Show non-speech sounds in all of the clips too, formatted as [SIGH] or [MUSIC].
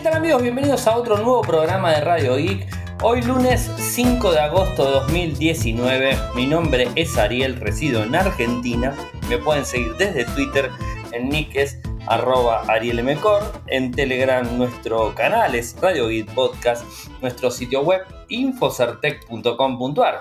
¿qué tal amigos? Bienvenidos a otro nuevo programa de Radio Geek. Hoy lunes 5 de agosto de 2019. Mi nombre es Ariel, resido en Argentina. Me pueden seguir desde Twitter en nickes arroba arielmcor, en Telegram nuestro canal es Radio Geek Podcast, nuestro sitio web infocertec.com.ar.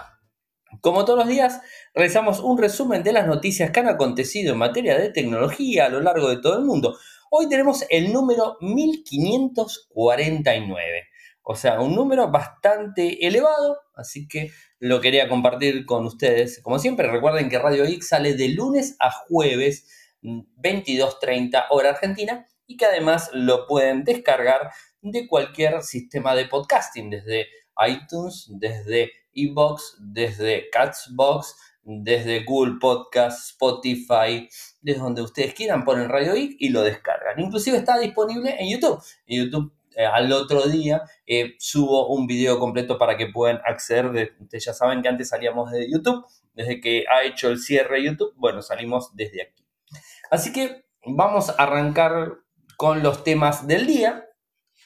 Como todos los días, realizamos un resumen de las noticias que han acontecido en materia de tecnología a lo largo de todo el mundo. Hoy tenemos el número 1549. O sea, un número bastante elevado, así que lo quería compartir con ustedes. Como siempre, recuerden que Radio X sale de lunes a jueves, 22.30 hora argentina, y que además lo pueden descargar de cualquier sistema de podcasting, desde iTunes, desde Evox, desde Catsbox, desde Google Podcast, Spotify, desde donde ustedes quieran, ponen Radio Geek y lo descargan. Inclusive está disponible en YouTube. En YouTube eh, al otro día eh, subo un video completo para que puedan acceder. ustedes ya saben que antes salíamos de YouTube. Desde que ha hecho el cierre YouTube, bueno, salimos desde aquí. Así que vamos a arrancar con los temas del día,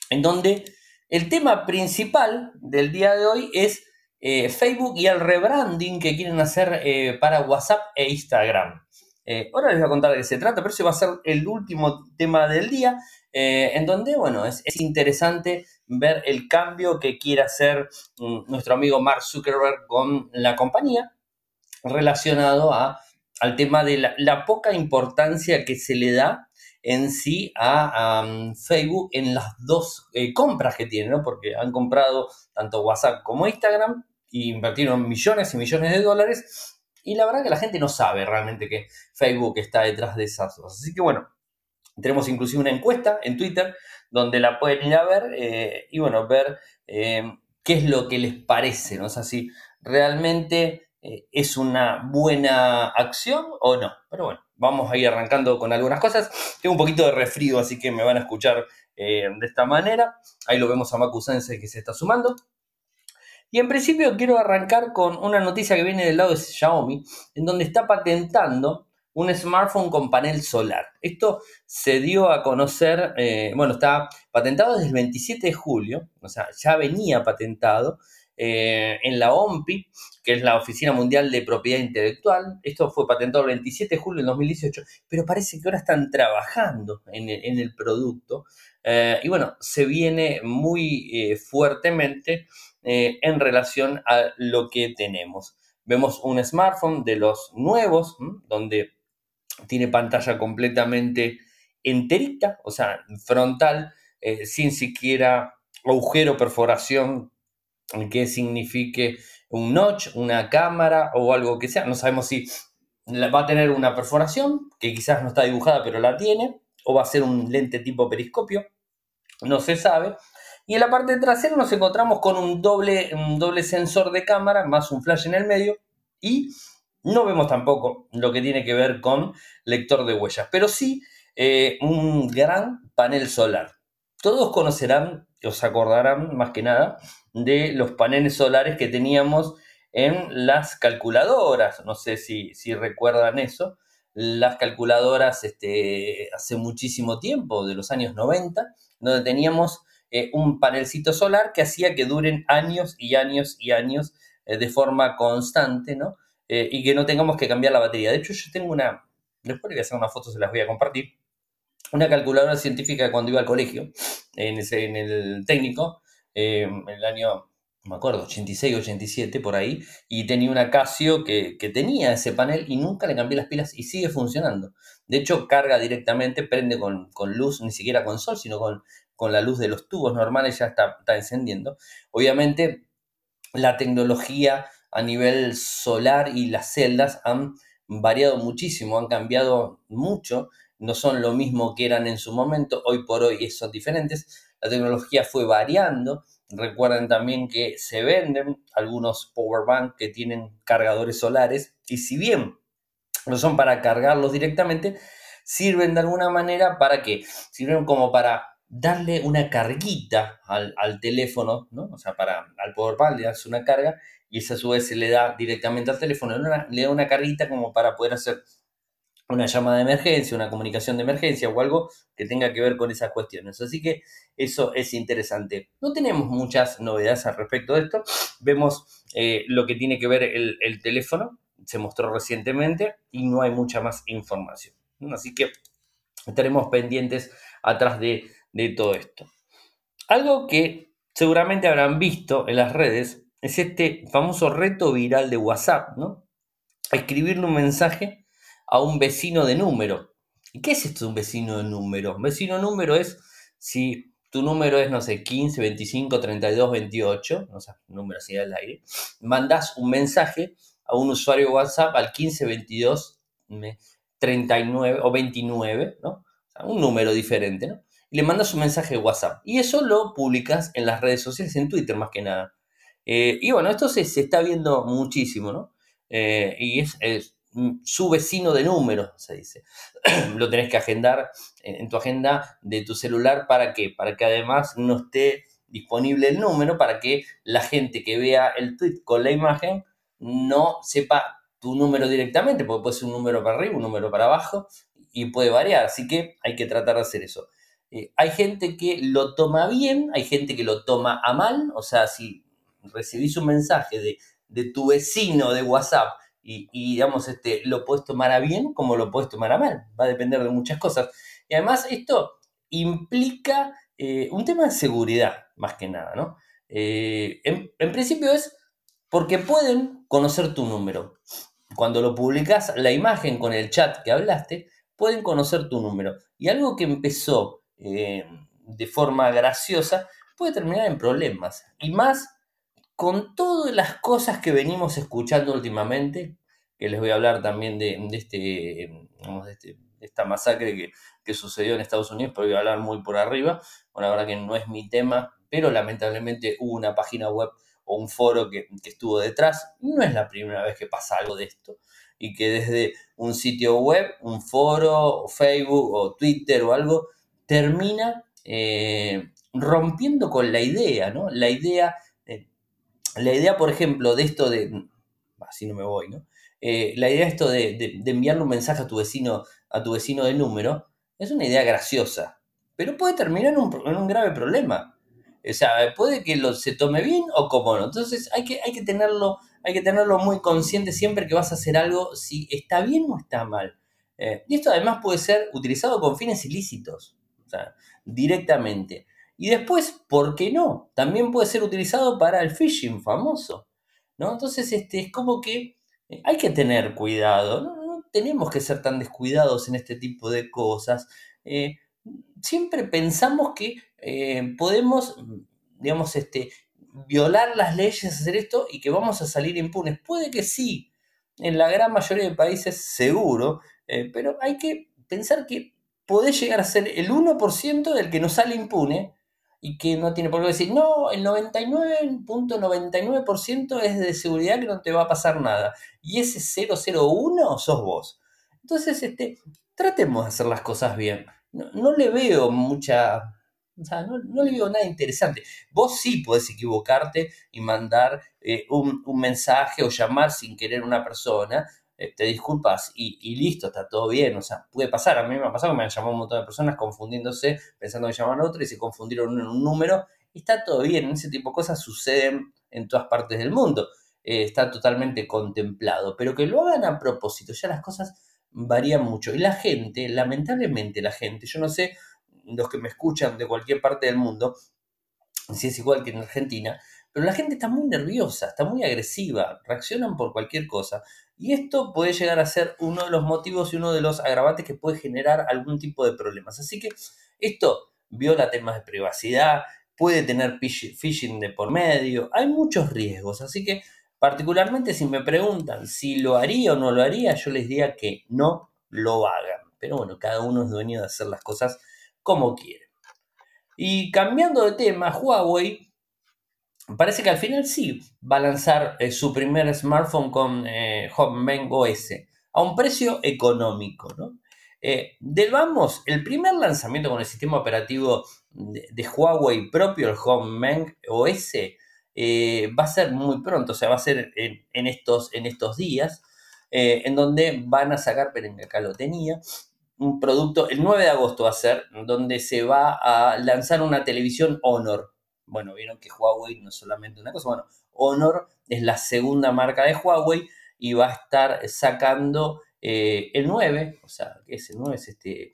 en donde el tema principal del día de hoy es eh, Facebook y el rebranding que quieren hacer para WhatsApp e Instagram. Eh, ahora les voy a contar de qué se trata, pero ese va a ser el último tema del día, en donde, bueno, es, interesante ver el cambio que quiere hacer mm, nuestro amigo Mark Zuckerberg con la compañía relacionado a, al tema de la, poca importancia que se le da en sí a, Facebook en las dos compras que tiene, ¿no? Porque han comprado tanto WhatsApp como Instagram y invirtieron millones y millones de dólares. Y la verdad que la gente no sabe realmente que Facebook está detrás de esas cosas. Así que bueno, tenemos inclusive una encuesta en Twitter donde la pueden ir a ver eh, y bueno, ver eh, qué es lo que les parece, ¿no? O sea, si realmente eh, es una buena acción o no. Pero bueno, vamos a ir arrancando con algunas cosas. Tengo un poquito de resfrío, así que me van a escuchar de esta manera. Ahí lo vemos a Macu Sense que se está sumando. Y en principio quiero arrancar con una noticia que viene del lado de Xiaomi, en donde está patentando un smartphone con panel solar. Esto se dio a conocer, eh, bueno, está patentado desde el 27 de julio, o sea, ya venía patentado eh, en la OMPI, que es la Oficina Mundial de Propiedad Intelectual. Esto fue patentado el 27 de julio del 2018, pero parece que ahora están trabajando en el, producto. Eh, y bueno, se viene muy fuertemente eh, en relación a lo que tenemos. Vemos un smartphone de los nuevos, donde tiene pantalla completamente enterita, o sea, frontal, eh, sin siquiera agujero, perforación que signifique un notch, una cámara o algo que sea. No sabemos si va a tener una perforación, que quizás no está dibujada, pero la tiene, o va a ser un lente tipo periscopio, no se sabe. Y en la parte trasera nos encontramos con un doble, doble sensor de cámara más un flash en el medio y no vemos tampoco lo que tiene que ver con lector de huellas, pero sí eh, un gran panel solar. Todos conocerán, os acordarán más que nada, de los paneles solares que teníamos en las calculadoras. No sé si, si recuerdan eso. Las calculadoras este, hace muchísimo tiempo, de los años 90, donde teníamos eh, un panelcito solar que hacía que duren años y años y años eh, de forma constante, ¿no? Eh, y que no tengamos que cambiar la batería. De hecho, yo tengo una, después le voy a hacer una foto, se las voy a compartir, una calculadora científica cuando iba al colegio, en, ese, en el técnico, en el año me acuerdo, 86, 87 por ahí, y tenía una Casio que, tenía ese panel y nunca le cambié las pilas y sigue funcionando. De hecho, carga directamente, prende con luz, ni siquiera con sol, sino con con la luz de los tubos normales ya está, encendiendo. Obviamente, la tecnología a nivel solar y las celdas han variado muchísimo, han cambiado mucho, no son lo mismo que eran en su momento, hoy por hoy son diferentes, la tecnología fue variando, recuerden también que se venden algunos power bank que tienen cargadores solares y si bien no son para cargarlos directamente, sirven de alguna manera para que sirven como para darle una carguita al, teléfono, ¿no? O sea, para, al powerbank le das una carga y esa a su vez se le da directamente al teléfono, le da una carguita como para poder hacer una llamada de emergencia, una comunicación de emergencia o algo que tenga que ver con esas cuestiones. Así que eso es interesante. No tenemos muchas novedades al respecto de esto. Vemos eh, lo que tiene que ver el, teléfono, se mostró recientemente y no hay mucha más información. Así que estaremos pendientes atrás de, de todo esto. Algo que seguramente habrán visto en las redes es este famoso reto viral de WhatsApp, ¿no? Escribirle un mensaje a un vecino de número. ¿Y qué es esto de un vecino de número? Un vecino de número es si tu número es, no sé, 15, 25, 32, 28, no sé, número así del aire, mandas un mensaje a un usuario de WhatsApp al 15, 22, 39 o 29, ¿no? Un número diferente, ¿no? Le mandas un mensaje de WhatsApp. Y eso lo publicas en las redes sociales, en Twitter más que nada. Eh, y bueno, esto se, está viendo muchísimo, ¿no? Eh, y es, su vecino de número, se dice. [CLEARS THROAT] Lo tenés que agendar en, tu agenda de tu celular. ¿Para qué? Para que además no esté disponible el número, para que la gente que vea el tweet con la imagen no sepa tu número directamente, porque puede ser un número para arriba, un número para abajo y puede variar. Así que hay que tratar de hacer eso. Eh, hay gente que lo toma bien, hay gente que lo toma a mal, o sea, si recibís un mensaje de, de tu vecino de WhatsApp y, digamos, este, lo puedes tomar a bien como lo puedes tomar a mal. Va a depender de muchas cosas. Y además esto implica eh, un tema de seguridad, más que nada, ¿no? Eh, en, principio es porque pueden conocer tu número. Cuando lo publicas, la imagen con el chat que hablaste, pueden conocer tu número. Y algo que empezó eh, de forma graciosa puede terminar en problemas. Y más con todas las cosas que venimos escuchando últimamente, que les voy a hablar también de, este, este esta masacre que, sucedió en Estados Unidos, pero voy a hablar muy por arriba. Bueno, la verdad que no es mi tema, pero lamentablemente hubo una página web o un foro que, estuvo detrás. No es la primera vez que pasa algo de esto. Y que desde un sitio web, un foro, Facebook o Twitter o algo, termina eh, rompiendo con la idea, ¿no? La idea la idea, por ejemplo, de esto de, así no me voy, ¿no? Eh, la idea de esto de, enviarle un mensaje a tu vecino, a tu vecino de número, es una idea graciosa, pero puede terminar en un, grave problema. O sea, puede que lo, se tome bien o como no. Entonces hay que, hay que, tenerlo, hay que tenerlo muy consciente siempre que vas a hacer algo, si está bien o está mal. Eh, y esto además puede ser utilizado con fines ilícitos, directamente. Y después, ¿por qué no? También puede ser utilizado para el phishing famoso. ¿no? Entonces, este, es como que eh, hay que tener cuidado. ¿no? tenemos que ser tan descuidados en este tipo de cosas. Eh, siempre pensamos que eh, podemos, digamos, este, violar las leyes, hacer esto y que vamos a salir impunes. Puede que sí, en la gran mayoría de países seguro, pero hay que pensar que podés llegar a ser el 1% del que no sale impune y que no tiene por qué decir, no, el 99.99% es de seguridad que no te va a pasar nada. Y ese 001 sos vos. Entonces, este, tratemos de hacer las cosas bien. No, le veo mucha... O sea, no, le veo nada interesante. Vos sí podés equivocarte y mandar eh, un, un mensaje o llamar sin querer a una persona, eh, te disculpas y, listo, está todo bien. O sea, puede pasar. A mí me ha pasado que me han llamado un montón de personas confundiéndose, pensando que llamaban a otro y se confundieron en un número. Y está todo bien. Ese tipo de cosas suceden en todas partes del mundo. Eh, está totalmente contemplado. Pero que lo hagan a propósito, ya las cosas varían mucho. Y la gente, lamentablemente la gente, yo no sé, los que me escuchan de cualquier parte del mundo, si es igual que en Argentina, pero la gente está muy nerviosa, está muy agresiva, reaccionan por cualquier cosa. Y esto puede llegar a ser uno de los motivos y uno de los agravantes que puede generar algún tipo de problemas. Así que esto viola temas de privacidad, puede tener phishing de por medio, hay muchos riesgos. Así que particularmente si me preguntan si lo haría o no lo haría, yo les diría que no lo hagan. Pero bueno, cada uno es dueño de hacer las cosas como quiere. Y cambiando de tema, Huawei parece que al final sí va a lanzar eh, su primer smartphone con eh, HomeMeng OS a un precio económico. ¿no? Eh, del vamos, el primer lanzamiento con el sistema operativo de, Huawei propio, el HomeMeng OS, va a ser muy pronto, o sea, va a ser en, estos, en estos días. eh, en donde van a sacar, pero acá lo tenía, un producto, el 9 de agosto va a ser, donde se va a lanzar una televisión Honor. Bueno, vieron que Huawei no es solamente una cosa, bueno, Honor es la segunda marca de Huawei y va a estar sacando eh, el 9, o sea, que es el 9? Es este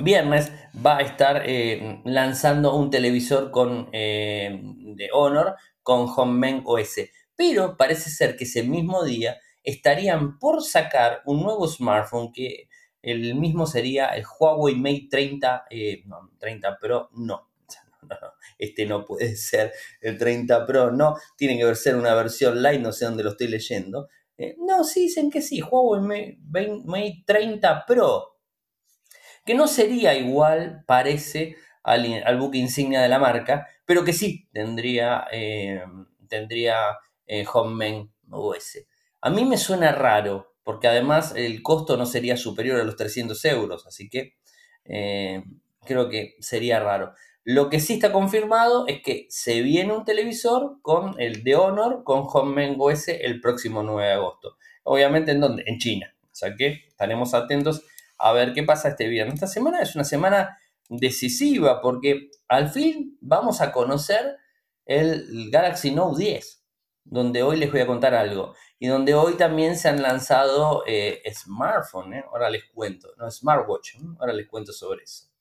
viernes, va a estar eh, lanzando un televisor con, eh, de Honor con HomeMen OS. Pero parece ser que ese mismo día estarían por sacar un nuevo smartphone que el mismo sería el Huawei Mate 30, no, 30 Pro, no, [LAUGHS] este no puede [LAUGHS] ser el 30 Pro, no, tiene que ser una versión light, no sé dónde lo estoy leyendo. Eh, no, sí dicen que sí, Huawei Mate, 30 Pro, que no sería igual, parece, al, buque insignia de la marca, pero que sí tendría, eh, tendría eh, OS. A mí me suena raro, porque además el costo no sería superior a los 300 euros, así que eh, creo que sería raro. Lo que sí está confirmado es que se viene un televisor con el de Honor con HomeMeng OS el próximo 9 de agosto. Obviamente, ¿en dónde? En China. O sea que estaremos atentos a ver qué pasa este viernes. Esta semana es una semana decisiva porque al fin vamos a conocer el Galaxy Note 10, donde hoy les voy a contar algo. Y donde hoy también se han lanzado eh, smartphones, ¿eh? ahora les cuento, no, smartwatch, ahora les cuento sobre eso.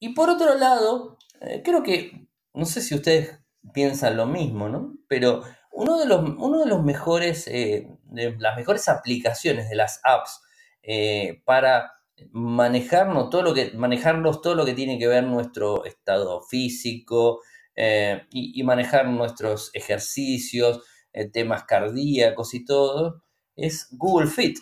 Y por otro lado, eh, creo que, no sé si ustedes piensan lo mismo, ¿no? Pero uno de los, uno de los mejores, eh, las mejores aplicaciones de las apps eh, para manejarnos todo lo que, manejarnos todo lo que tiene que ver nuestro estado físico y, y, manejar nuestros ejercicios, temas cardíacos y todo, es Google Fit.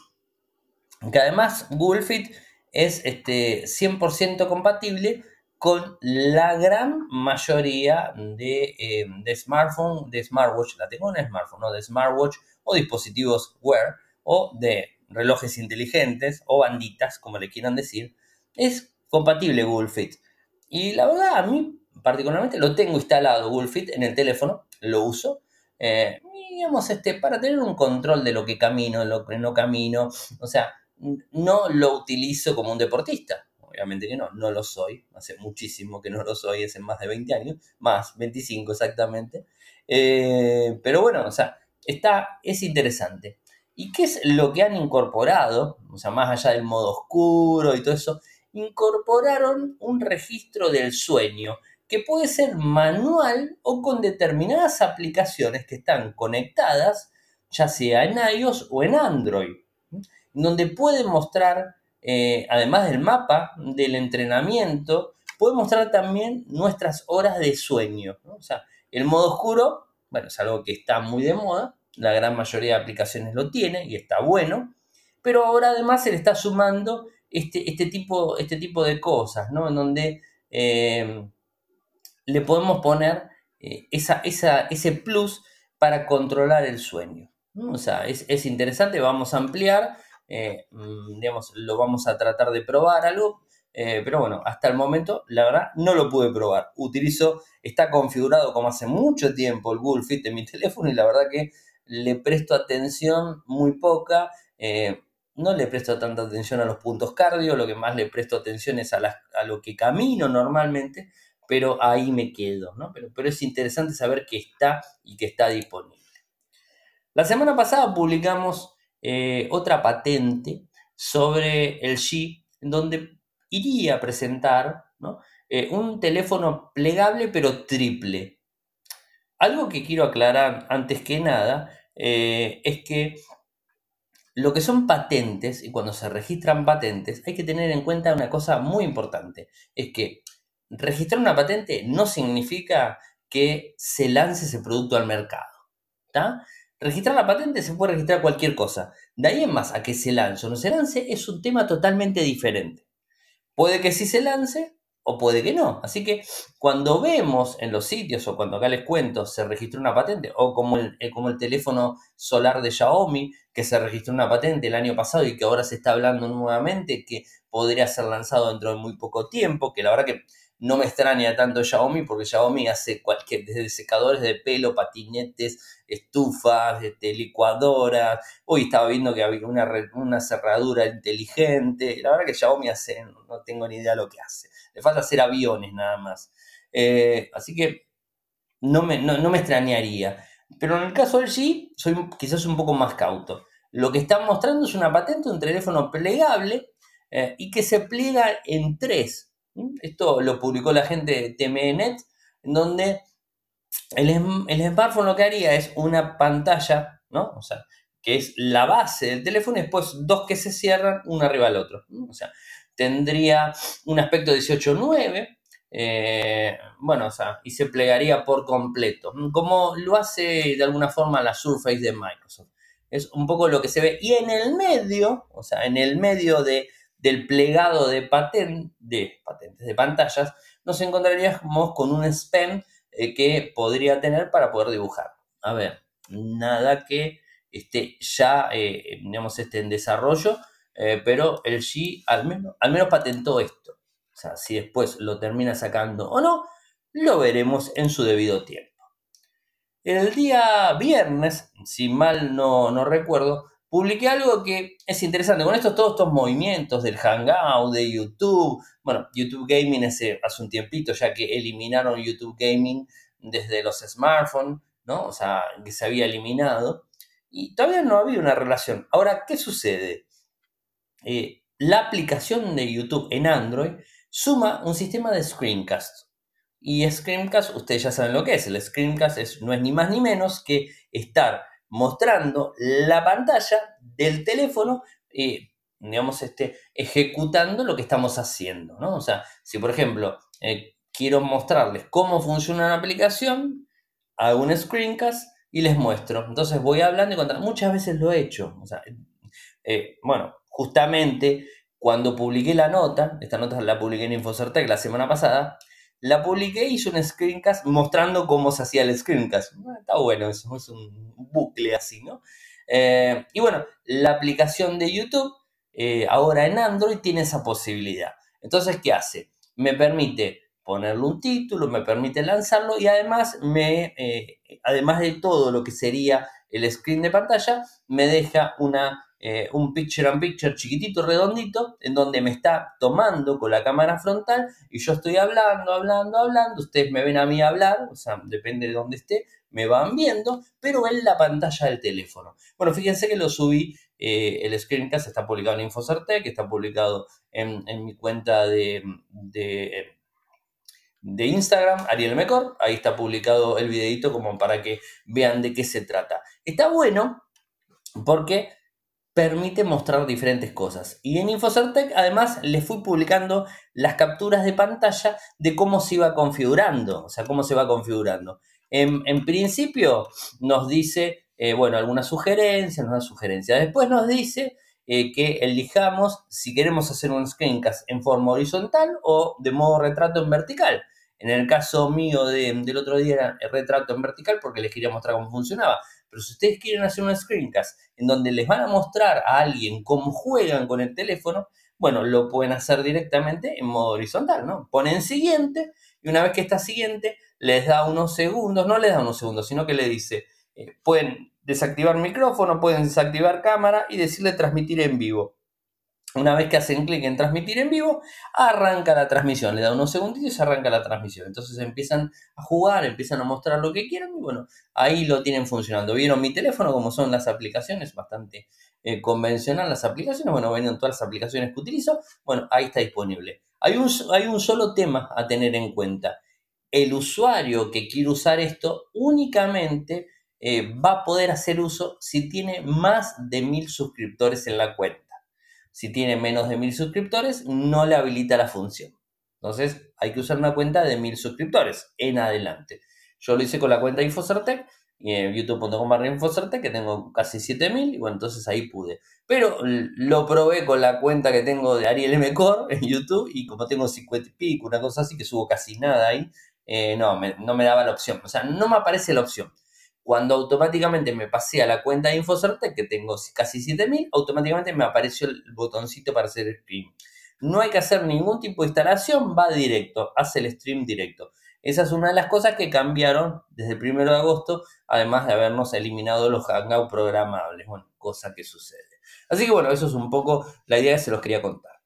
Que además Google Fit es este, 100% compatible con la gran mayoría de, eh, de smartphone, de smartwatch, la tengo en smartphone, ¿no? de smartwatch o dispositivos wear o de relojes inteligentes o banditas, como le quieran decir, es compatible Google Fit. Y la verdad, a mí particularmente lo tengo instalado Google Fit en el teléfono, lo uso. Eh, digamos, este, para tener un control de lo que camino, lo que no camino. O sea, no lo utilizo como un deportista. Obviamente que no, no lo soy. Hace muchísimo que no lo soy, hace más de 20 años, más 25 exactamente. Eh, pero bueno, o sea, está, es interesante. ¿Y qué es lo que han incorporado? O sea, más allá del modo oscuro y todo eso, incorporaron un registro del sueño que puede ser manual o con determinadas aplicaciones que están conectadas, ya sea en iOS o en Android donde puede mostrar, eh, además del mapa, del entrenamiento, puede mostrar también nuestras horas de sueño. O sea, el modo oscuro, bueno, es algo que está muy de moda, la gran mayoría de aplicaciones lo tiene y está bueno, pero ahora además se le está sumando este, este, tipo, este tipo de cosas, ¿no? En donde eh, le podemos poner eh, esa, ese plus para controlar el sueño. O sea, es, es, interesante, vamos a ampliar eh, mm, digamos, lo vamos a tratar de probar algo, eh, pero bueno, hasta el momento, la verdad, no lo pude probar. Utilizo, está configurado como hace mucho tiempo el Google Fit en mi [LAUGHS] teléfono y la verdad que le presto atención muy poca. Eh, no le presto tanta atención a los puntos cardio, lo que más le presto atención es a, a lo que camino normalmente, pero ahí me quedo, ¿no? Pero, pero es interesante saber que está y que está disponible. La semana pasada publicamos eh, otra patente sobre el G, donde iría a presentar eh, un teléfono plegable pero triple. Algo que quiero aclarar antes que nada eh, es que lo que son patentes, y cuando se registran patentes, hay que tener en cuenta una cosa muy importante, es que registrar una patente no significa que se lance ese producto al mercado. Registrar la patente se puede registrar cualquier cosa. De ahí en más a que se lance o no se lance es un tema totalmente diferente. Puede que sí se lance o puede que no. Así que cuando vemos en los sitios o cuando acá les cuento se registró una patente o como el, eh, como el teléfono solar de Xiaomi que se registró una patente el año pasado y que ahora se está hablando nuevamente que podría ser lanzado dentro de muy poco tiempo, que la verdad que no me extraña tanto Xiaomi porque Xiaomi hace cualquier, desde secadores de pelo, patinetes, estufas, este, licuadoras. Hoy estaba viendo que había una, una cerradura inteligente. La verdad que Xiaomi hace, no tengo ni idea lo que hace. Le falta hacer aviones nada más. Eh, así que no me, no, me extrañaría. Pero en el caso del G, soy quizás un poco más cauto. Lo que están mostrando es una patente, un teléfono plegable eh, y que se pliega en tres. Esto lo publicó la gente de TMNet, en donde el, el, smartphone lo que haría es una pantalla, ¿no? O sea, que es la base del teléfono y después dos que se cierran uno arriba del otro. O sea, tendría un aspecto 18.9, eh, bueno, o sea, y se plegaría por completo, como lo hace de alguna forma la Surface de Microsoft. Es un poco lo que se ve. Y en el medio, o sea, en el medio de, del plegado de, de patentes, de pantallas, nos encontraríamos con un SPEN eh, que podría tener para poder dibujar. A ver, nada que esté ya, eh, digamos, esté en desarrollo, pero el G al menos, al menos patentó esto. O sea, si después lo termina sacando o no, lo veremos en su debido tiempo. El día viernes, si mal no, no recuerdo, publiqué algo que es interesante. Con estos, todos estos movimientos del Hangout, de YouTube, bueno, YouTube Gaming hace, un tiempito ya que eliminaron YouTube Gaming desde los smartphones, ¿no? O sea, que se había eliminado. Y todavía no había una relación. Ahora, ¿qué sucede? Eh, la aplicación de YouTube en Android suma un sistema de screencast. Y screencast, ustedes ya saben lo que es. El screencast es, no es ni más ni menos que estar mostrando la pantalla del teléfono, eh, digamos, este, ejecutando lo que estamos haciendo, ¿no? O sea, si por ejemplo eh, quiero mostrarles cómo funciona una aplicación, hago un screencast y les muestro. Entonces voy hablando y contando. Muchas veces lo he hecho. Sea, eh, bueno, justamente cuando publiqué la nota, esta nota la publiqué en Infocertec la semana pasada, la publiqué y hice un screencast mostrando cómo se hacía el screencast. Está bueno, eso es un bucle así, ¿no? Eh, y bueno, la aplicación de YouTube eh, ahora en Android tiene esa posibilidad. Entonces, ¿qué hace? Me permite ponerle un título, me permite lanzarlo y además, me, eh, además de todo lo que sería el screen de pantalla, me deja una eh, un picture and picture chiquitito, redondito, en donde me está tomando con la cámara frontal y yo estoy hablando, hablando, hablando, ustedes me ven a mí hablar, o sea, depende de dónde esté, me van viendo, pero en la pantalla del teléfono. Bueno, fíjense que lo subí, eh, el screencast está publicado en Infocertec, está publicado en, mi cuenta de, de, de Instagram, Ariel Mecor, ahí está publicado el videito como para que vean de qué se trata. Está bueno porque permite mostrar diferentes cosas. Y en Infocertec además les fui publicando las capturas de pantalla de cómo se iba configurando, o sea, cómo se va configurando. En, principio nos dice, eh, bueno, algunas sugerencias, unas sugerencias. Después nos dice eh, que elijamos si queremos hacer un screencast en forma horizontal o de modo retrato en vertical. En el caso mío del otro día era el retrato en vertical porque les quería mostrar cómo funcionaba. Pero si ustedes quieren hacer un screencast en donde les van a mostrar a alguien cómo juegan con el teléfono, bueno, lo pueden hacer directamente en modo horizontal, ¿no? Ponen siguiente y una vez que está siguiente, les da unos segundos, no les da unos segundos, sino que le dice, eh, pueden desactivar micrófono, pueden desactivar cámara y decirle transmitir en vivo. Una vez que hacen clic en transmitir en vivo, arranca la transmisión. Le da unos segunditos y se arranca la transmisión. Entonces empiezan a jugar, empiezan a mostrar lo que quieran y bueno, ahí lo tienen funcionando. Vieron mi teléfono, como son las aplicaciones, bastante eh, convencional las aplicaciones. Bueno, ven todas las aplicaciones que utilizo. Bueno, ahí está disponible. Hay un, hay un solo tema a tener en cuenta. El usuario que quiere usar esto únicamente eh, va a poder hacer uso si tiene más de mil suscriptores en la cuenta si tiene menos de mil suscriptores, no le habilita la función. Entonces, hay que usar una cuenta de mil suscriptores en adelante. Yo lo hice con la cuenta Infocertec, youtube.com barra Infocertec, que tengo casi 7000, y bueno, entonces ahí pude. Pero lo probé con la cuenta que tengo de Ariel M. Core en YouTube, y como tengo 50 y pico, una cosa así, que subo casi nada ahí, eh, no, no me daba la opción. O sea, no me aparece la opción. Cuando automáticamente me pasé a la cuenta de Infocertec, que tengo casi 7000, automáticamente me apareció el botoncito para hacer stream. no hay que hacer ningún tipo de instalación, va directo, hace el stream directo. Esa es una de las cosas que cambiaron desde el 1 de agosto, además de habernos eliminado los Hangout programables, bueno, cosa que sucede. Así que bueno, eso es un poco la idea que se los quería contar.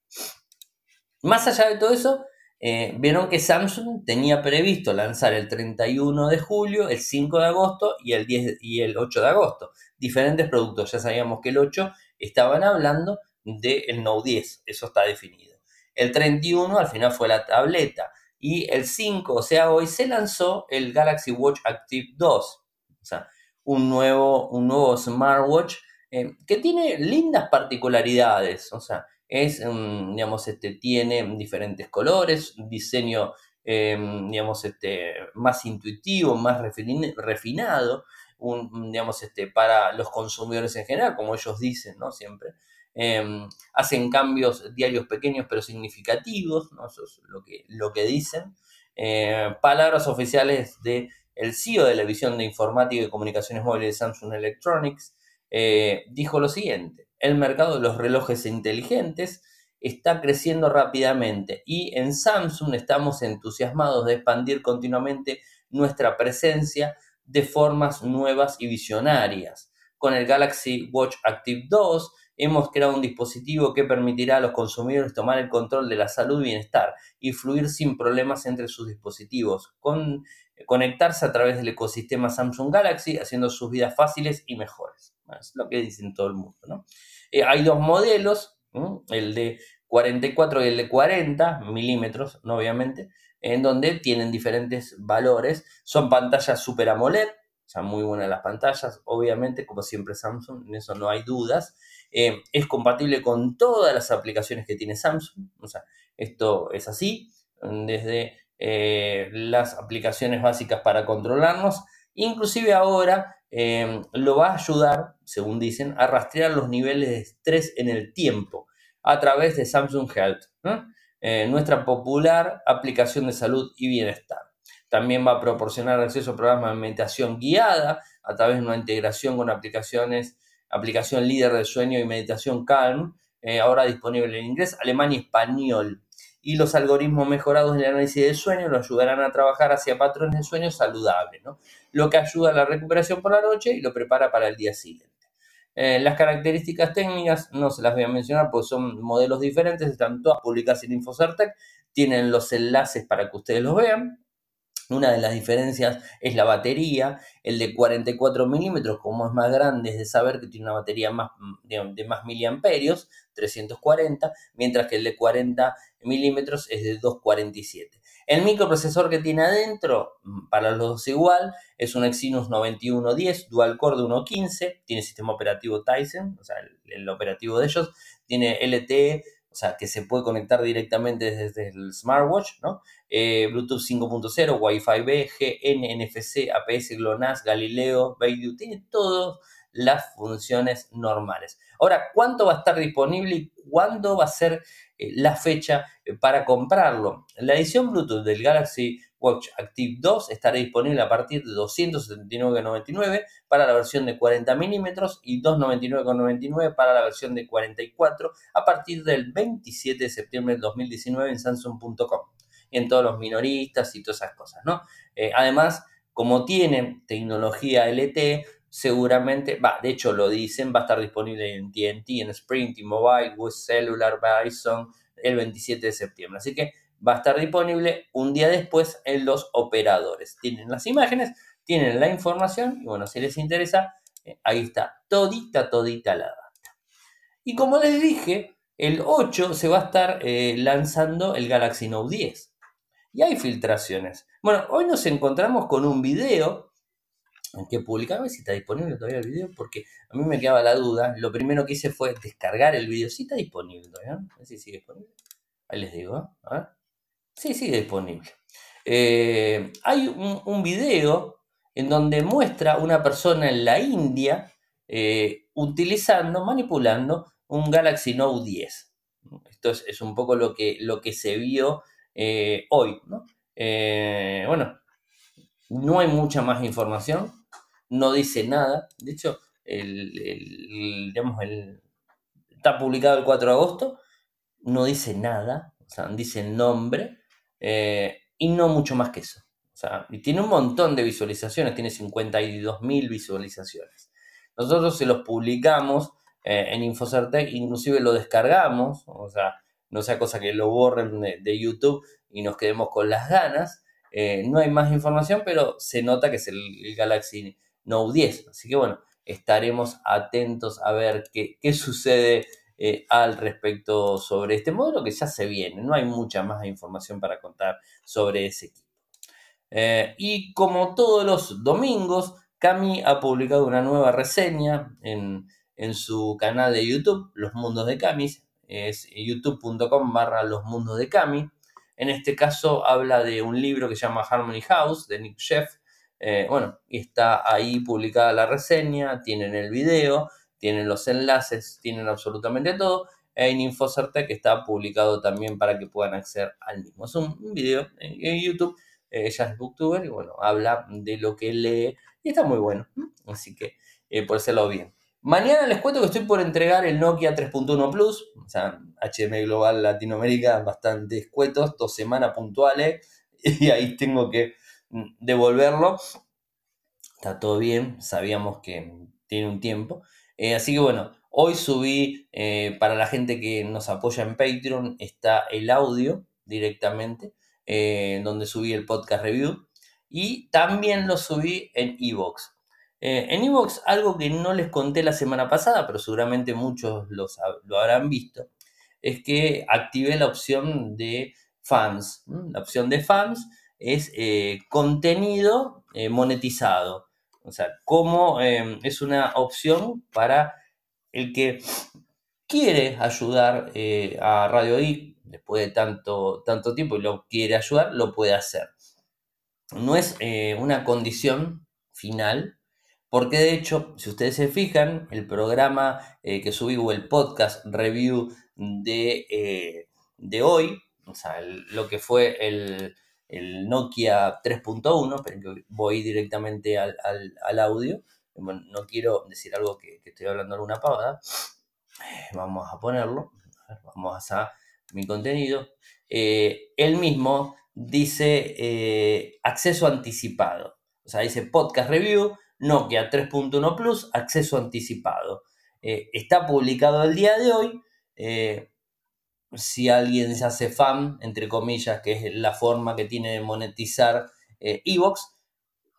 Más allá de todo eso, eh, vieron que Samsung tenía previsto lanzar el 31 de julio, el 5 de agosto y el, 10 y el 8 de agosto. Diferentes productos. Ya sabíamos que el 8 estaban hablando del Note 10. Eso está definido. El 31 al final fue la tableta. Y el 5, o sea, hoy se lanzó el Galaxy Watch Active 2. O sea, un nuevo, un nuevo smartwatch eh, que tiene lindas particularidades. O sea, es, mm, digamos, este, tiene diferentes colores, diseño, eh, digamos, este, más intuitivo, más refinado, un, digamos, este, para los consumidores en general, como ellos dicen, ¿no? Siempre. Em, hacen cambios diarios pequeños pero significativos, ¿no? Eso es lo que, lo que dicen. Eh, palabras oficiales de el CEO de la División de Informática y Comunicaciones Móviles de Samsung Electronics, eh, dijo lo siguiente, el mercado de los relojes inteligentes está creciendo rápidamente y en Samsung estamos entusiasmados de expandir continuamente nuestra presencia de formas nuevas y visionarias. Con el Galaxy Watch Active 2 hemos creado un dispositivo que permitirá a los consumidores tomar el control de la salud y bienestar y fluir sin problemas entre sus dispositivos, con, conectarse a través del ecosistema Samsung Galaxy, haciendo sus vidas fáciles y mejores. Es lo que dicen todo el mundo. Eh, hay dos modelos, el de 44 y el de 40 milímetros, obviamente, en donde tienen diferentes valores. Son pantallas Super AMOLED, o sea, muy buenas las pantallas, obviamente, como siempre Samsung, en eso no hay dudas. Eh, es compatible con todas las aplicaciones que tiene Samsung, o sea, esto es así, desde eh, las aplicaciones básicas para controlarnos, inclusive ahora lo va a ayudar, según dicen, a rastrear los niveles de estrés en el tiempo a través de Samsung Health, nuestra popular aplicación de salud y bienestar. También va a proporcionar acceso a programas de meditación guiada a través de una integración con aplicaciones aplicación líder de sueño y meditación Calm, eh, ahora disponible en inglés, alemán y español. Y los algoritmos mejorados del análisis del sueño lo ayudarán a trabajar hacia patrones de sueño saludables, lo que ayuda a la recuperación por la noche y lo prepara para el día siguiente. Eh, las características técnicas no se las voy a mencionar porque son modelos diferentes, están todas publicadas en InfoCertec, tienen los enlaces para que ustedes los vean. Una de las diferencias es la batería. El de 44 milímetros, como es más grande, es de saber que tiene una batería más, de, más miliamperios, 340, mientras que el de 40 milímetros es de 247. El microprocesor que tiene adentro, mm, para los dos igual, es un Exynos 9110 dual core de 1.15, tiene sistema operativo Tyson, o sea, el, operativo de ellos, tiene LTE o sea, que se puede conectar directamente desde el smartwatch, ¿no? Eh, Bluetooth 5.0, Wi-Fi B, GN, NFC, APS, GLONASS, Galileo, Beidou, tiene todas las funciones normales. Ahora, ¿cuánto va a estar disponible y cuándo va a ser eh, la fecha eh, para comprarlo? La edición Bluetooth del Galaxy Watch Active 2 estará disponible a partir de 279,99 para la versión de 40 milímetros y 299,99 para la versión de 44 a partir del 27 de septiembre del 2019 en Samsung.com y en todos los minoristas y todas esas cosas, ¿no? Eh, además, como tienen tecnología LTE, seguramente, va, de hecho lo dicen, va a estar disponible en TNT, en Sprint, T-Mobile, West Cellular, Verizon el 27 de septiembre. Así que va a estar disponible un día después en los operadores. Tienen las imágenes, tienen la información y bueno, si les interesa, eh, ahí está todita, todita la data. Y como les dije, el 8 se va a estar eh, lanzando el Galaxy Note 10. Y hay filtraciones. Bueno, hoy nos encontramos con un video que publicaba, si está disponible todavía el video, porque a mí me quedaba la duda. Lo primero que hice fue descargar el video. Si está disponible todavía, a si sigue disponible. Ahí les digo, ¿eh? a. Sí, sigue disponible. Eh, hay un, video en donde muestra una persona en la India eh, utilizando, manipulando un Galaxy Note 10. Esto es, un poco lo que, lo que se vio eh, hoy. bueno, no hay mucha más información, no dice nada. De hecho, el, está publicado el 4 de agosto no dice nada, o sea, dice el nombre eh, y no mucho más que eso. O sea, y tiene un montón de visualizaciones, tiene 52.000 visualizaciones. Nosotros se los publicamos eh, en Infocertec, inclusive lo descargamos, o sea, no sea cosa que lo borren de, YouTube y nos quedemos con las ganas. Eh, no hay más información, pero se nota que es el, Galaxy Note 10. Así que bueno, estaremos atentos a ver qué, qué sucede eh, al respecto sobre este modelo que ya se viene. No hay mucha más información para contar sobre ese equipo. Eh, y como todos los domingos, Cami ha publicado una nueva reseña en, su canal de YouTube, Los Mundos de Cami. Es youtube.com barra Los Mundos de Cami. En este caso habla de un libro que se llama Harmony House de Nick Sheff. Eh, bueno, y está ahí publicada la reseña, tienen el video tienen los enlaces, tienen absolutamente todo. En Infocertec está publicado también para que puedan acceder al mismo. Es un video en YouTube, eh, ella es booktuber y bueno, habla de lo que lee y está muy bueno. Así que eh, por ese lado bien. Mañana les cuento que estoy por entregar el Nokia 3.1 Plus, o sea, HM Global Latinoamérica, bastante escuetos, dos semanas puntuales, [LAUGHS] y ahí tengo que mm, devolverlo. Está todo bien, sabíamos que tiene un tiempo. Eh, así que bueno, hoy subí, eh, para la gente que nos apoya en Patreon, está el audio directamente, eh, donde subí el podcast review. Y también lo subí en Evox. En Evox, algo que no les conté la semana pasada, pero seguramente muchos lo habrán visto, es que activé la opción de fans. La opción de fans es contenido monetizado. O sea, cómo em, es una opción para el que quiere ayudar eh, a Radio I después de tanto, tanto tiempo y lo quiere ayudar, lo puede hacer. No es eh, una condición final, porque de hecho, si ustedes se fijan, el programa eh, que subí o el podcast review de, de hoy, o sea, lo que fue el, el Nokia 3.1, pero voy directamente al, audio. no quiero decir algo que, estoy hablando alguna pavada. Vamos a ponerlo. vamos a mi contenido. Eh, él mismo dice eh, acceso anticipado. O sea, dice podcast review, Nokia 3.1 Plus, acceso anticipado. Eh, está publicado el día de hoy si alguien se hace fan, entre comillas, que es la forma que tiene de monetizar eh, Evox,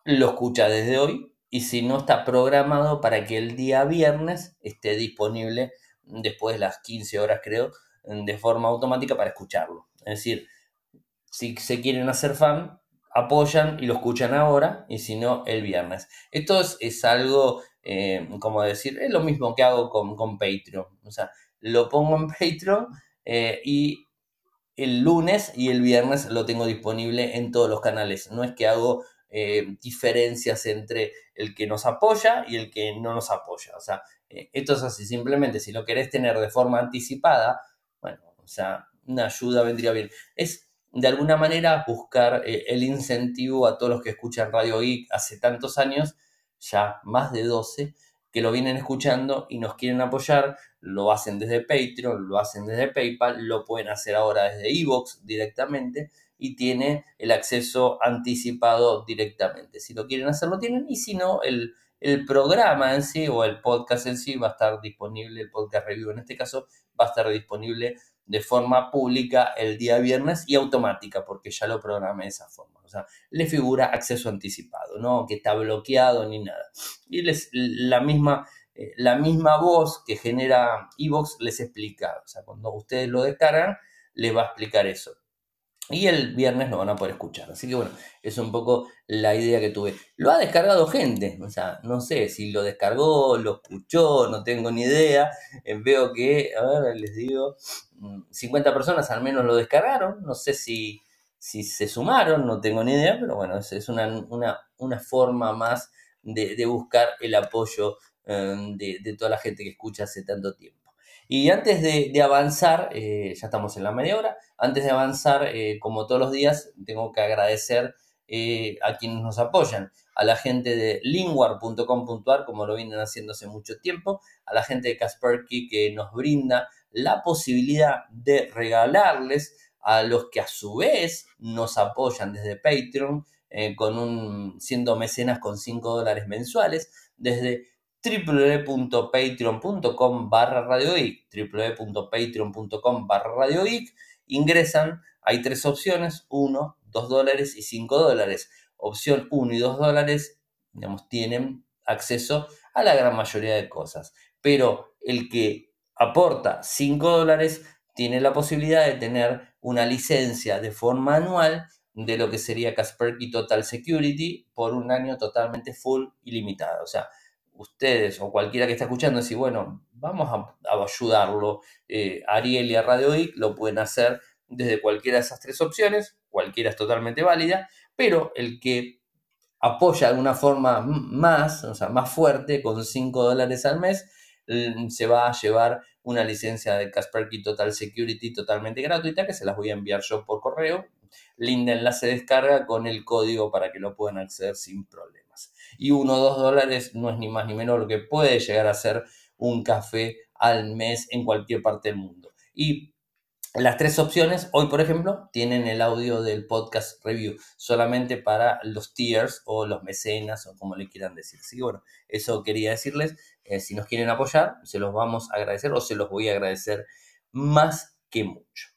lo escucha desde hoy y si no está programado para que el día viernes esté disponible después de las 15 horas creo, de forma automática para escucharlo. Es decir, si se quieren hacer fan, apoyan y lo escuchan ahora y si no, el viernes. Esto es, algo, eh, como decir, es lo mismo que hago con, con Patreon. O sea, lo pongo en [LAUGHS] Patreon eh, y el lunes y el viernes lo tengo disponible en todos los canales. No es que hago eh, diferencias entre el que nos apoya y el que no nos apoya. O sea, esto es así. Simplemente si lo querés tener de forma anticipada, bueno, o sea, una ayuda vendría bien. Es de alguna manera buscar el incentivo a todos los que escuchan Radio Geek hace tantos años, ya más de 12, que lo vienen escuchando y nos quieren apoyar, lo hacen desde Patreon, lo hacen desde PayPal, lo pueden hacer ahora desde Evox directamente y tiene el acceso anticipado directamente. Si lo quieren hacer, lo tienen y si no, el, el programa en sí o el podcast en sí va a estar disponible, el podcast review en este caso, va a estar disponible de forma pública el día viernes y automática, porque ya lo programé de esa forma. O sea, le figura acceso anticipado, no que está bloqueado ni nada. Y les, la, misma, eh, la misma voz que genera Evox les explica. O sea, cuando ustedes lo descargan, les va a explicar eso. Y el viernes lo van a poder escuchar. Así que bueno, es un poco la idea que tuve. Lo ha descargado gente. O sea, no sé si lo descargó, lo escuchó, no tengo ni idea. Eh, veo que, a ver, les digo, 50 mm, personas al menos lo descargaron. No sé si, si se sumaron, no tengo ni idea, pero bueno, es, una, una, forma más de, buscar el apoyo eh, de, de toda la gente que escucha hace tanto tiempo. Y antes de, avanzar, eh, ya estamos en la media hora, antes de avanzar, eh, como todos los días, tengo que agradecer eh, a quienes nos apoyan, a la gente de lingwar.com.ar, como lo vienen haciendo hace mucho tiempo, a la gente de Kasperky que nos brinda la posibilidad de regalarles a los que a su vez nos apoyan desde Patreon, con un, siendo mecenas con 5 dólares mensuales, desde www.patreon.com barra radioic, www.patreon.com barra radioic, ingresan, hay tres opciones, 1, 2 dólares y 5 dólares. Opción 1 y 2 dólares, digamos, tienen acceso a la gran mayoría de cosas. Pero el que aporta 5 dólares tiene la posibilidad de tener una licencia de forma anual de lo que sería Kaspersky Total Security por un año totalmente full y limitado. O sea, ustedes o cualquiera que esté escuchando, decir, bueno, vamos a, ayudarlo, eh, Ariel y a Radio I lo pueden hacer desde cualquiera de esas tres opciones, cualquiera es totalmente válida, pero el que apoya de alguna forma más, o sea, más fuerte, con 5 dólares al mes, se va a llevar una licencia de Kaspersky Total Security totalmente gratuita que se las voy a enviar yo por correo. Link de enlace de descarga con el código para que lo puedan acceder sin problemas. Y 1 o 2 dólares no es ni más ni menos lo que puede llegar a ser un café al mes en cualquier parte del mundo. Y las tres opciones, hoy por ejemplo, tienen el audio del podcast review solamente para los tiers o los mecenas o como le quieran decir. Así que bueno, eso quería decirles. Eh, si nos quieren apoyar, se los vamos a agradecer o se los voy a agradecer más que mucho.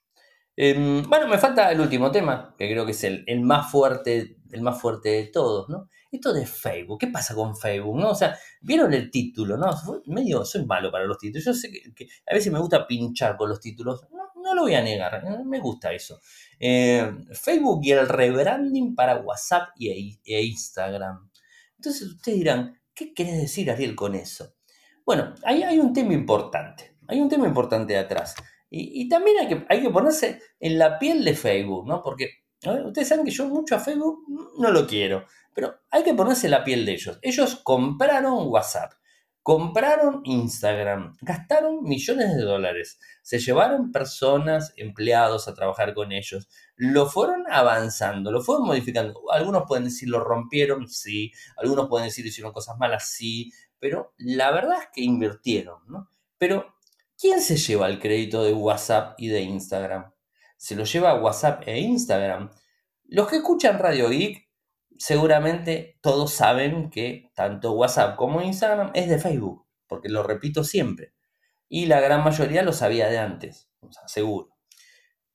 Em, bueno, me falta el último tema, que creo que es el, más fuerte, el más fuerte de todos, ¿no? Esto de Facebook, ¿qué pasa con Facebook? ¿no? O sea, vieron el título, ¿no? Medio, soy malo para los títulos. Yo sé que, a veces me gusta pinchar con los títulos. No, no lo voy a negar, ¿eh? me gusta eso. Eh, Facebook y el rebranding para WhatsApp y, e Instagram. Entonces ustedes dirán, ¿qué querés decir, Ariel, con eso? Bueno, ahí hay un tema importante, hay un tema importante de atrás. Y, también hay que, hay que ponerse en la piel de Facebook, ¿no? Porque ustedes saben que yo mucho a Facebook no lo quiero, pero hay que ponerse la piel de ellos. Ellos compraron WhatsApp. Compraron Instagram, gastaron millones de dólares, se llevaron personas, empleados a trabajar con ellos, lo fueron avanzando, lo fueron modificando. Algunos pueden decir lo rompieron, sí, algunos pueden decir hicieron cosas malas, sí, pero la verdad es que invirtieron, ¿no? Pero, ¿quién se lleva el crédito de WhatsApp y de Instagram? ¿Se lo lleva WhatsApp e Instagram? Los que escuchan Radio Geek seguramente todos saben que tanto WhatsApp como Instagram es de Facebook, porque lo repito siempre. Y la gran mayoría lo sabía de antes, seguro.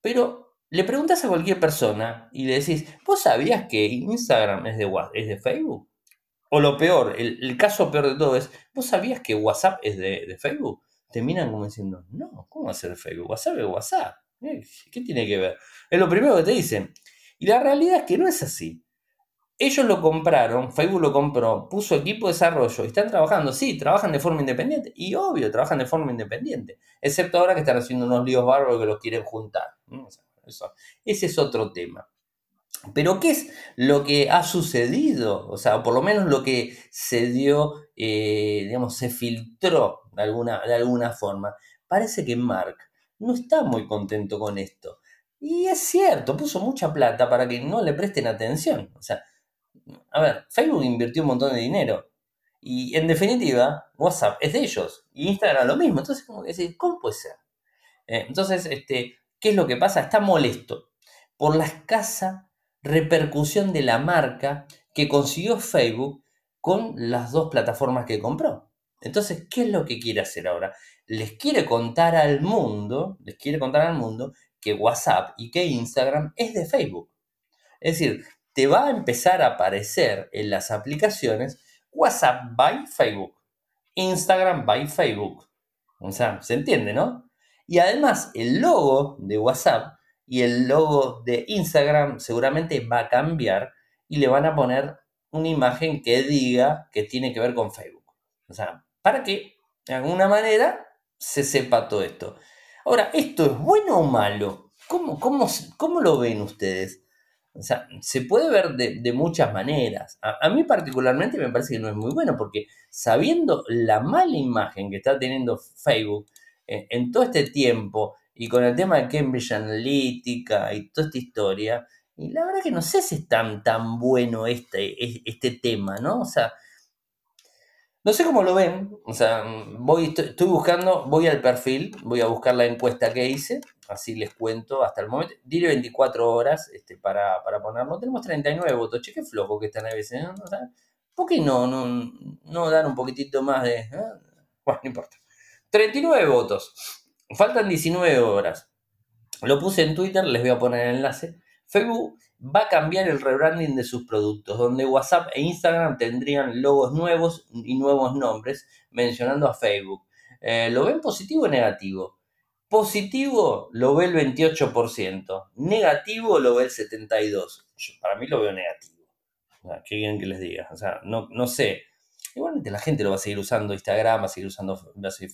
Pero le preguntas a cualquier persona y le decís, ¿vos sabías que Instagram es de, es de Facebook? O lo peor, el, caso peor de todo es, ¿vos sabías que WhatsApp es de, Facebook? Te miran como diciendo, no, ¿cómo va a ser Facebook? WhatsApp es WhatsApp. Eh, ¿Qué tiene que ver? Es lo primero que te dicen. Y la realidad es que no es así. Ellos lo compraron, Facebook lo compró, puso equipo de desarrollo están trabajando. Sí, trabajan de forma independiente. Y obvio, trabajan de forma independiente. Excepto ahora que están haciendo unos líos bárbaros que los quieren juntar. Ese es otro tema. Pero ¿qué es lo que ha sucedido? O sea, por lo menos lo que se dio, eh, digamos, se filtró de alguna, de alguna forma. Parece que Mark no está muy contento con esto. Y es cierto, puso mucha plata para que no le presten atención. O sea, a ver, Facebook invirtió un montón de dinero. Y en definitiva, WhatsApp es de ellos. Y Instagram lo mismo. Entonces, como ¿cómo puede ser? Eh, entonces, este, ¿qué es lo que pasa? Está molesto por la escasa repercusión de la marca que consiguió Facebook con las dos plataformas que compró. Entonces, ¿qué es lo que quiere hacer ahora? Les quiere contar al mundo, les quiere contar al mundo que WhatsApp y que Instagram es de Facebook. Es decir, te va a empezar a aparecer en las aplicaciones WhatsApp by Facebook, Instagram by Facebook. O sea, se entiende, ¿no? Y además, el logo de WhatsApp y el logo de Instagram seguramente va a cambiar y le van a poner una imagen que diga que tiene que ver con Facebook. O sea, para que de alguna manera se sepa todo esto. Ahora, ¿esto es bueno o malo? ¿Cómo, cómo, cómo lo ven ustedes? O sea, se puede ver de, muchas maneras. A, mí particularmente me parece que no es muy bueno porque sabiendo la mala imagen que está teniendo Facebook en, todo este tiempo y con el tema de Cambridge Analytica y toda esta historia, y la verdad que no sé si es tan, tan bueno este, este tema, ¿no? O sea, No sé cómo lo ven, o sea, voy, estoy, buscando, voy al perfil, voy a buscar la encuesta que hice, así les cuento hasta el momento. Dile 24 horas este, para, para ponerlo. Tenemos 39 votos, che, qué flojo que están a veces, ¿no? ¿Por qué no, no, no dar un poquitito más de... ¿eh? Bueno, no importa. 39 votos, faltan 19 horas. Lo puse en Twitter, les voy a poner el enlace. Facebook va a cambiar el rebranding de sus productos, donde WhatsApp e Instagram tendrían logos nuevos y nuevos nombres, mencionando a Facebook. Eh, ¿Lo ven positivo o negativo? Positivo lo ve el 28%, negativo lo ve el 72%. para mí lo veo negativo. qué bien que les diga. O sea, no, no sé. Igualmente la gente lo va a seguir usando Instagram, va a seguir usando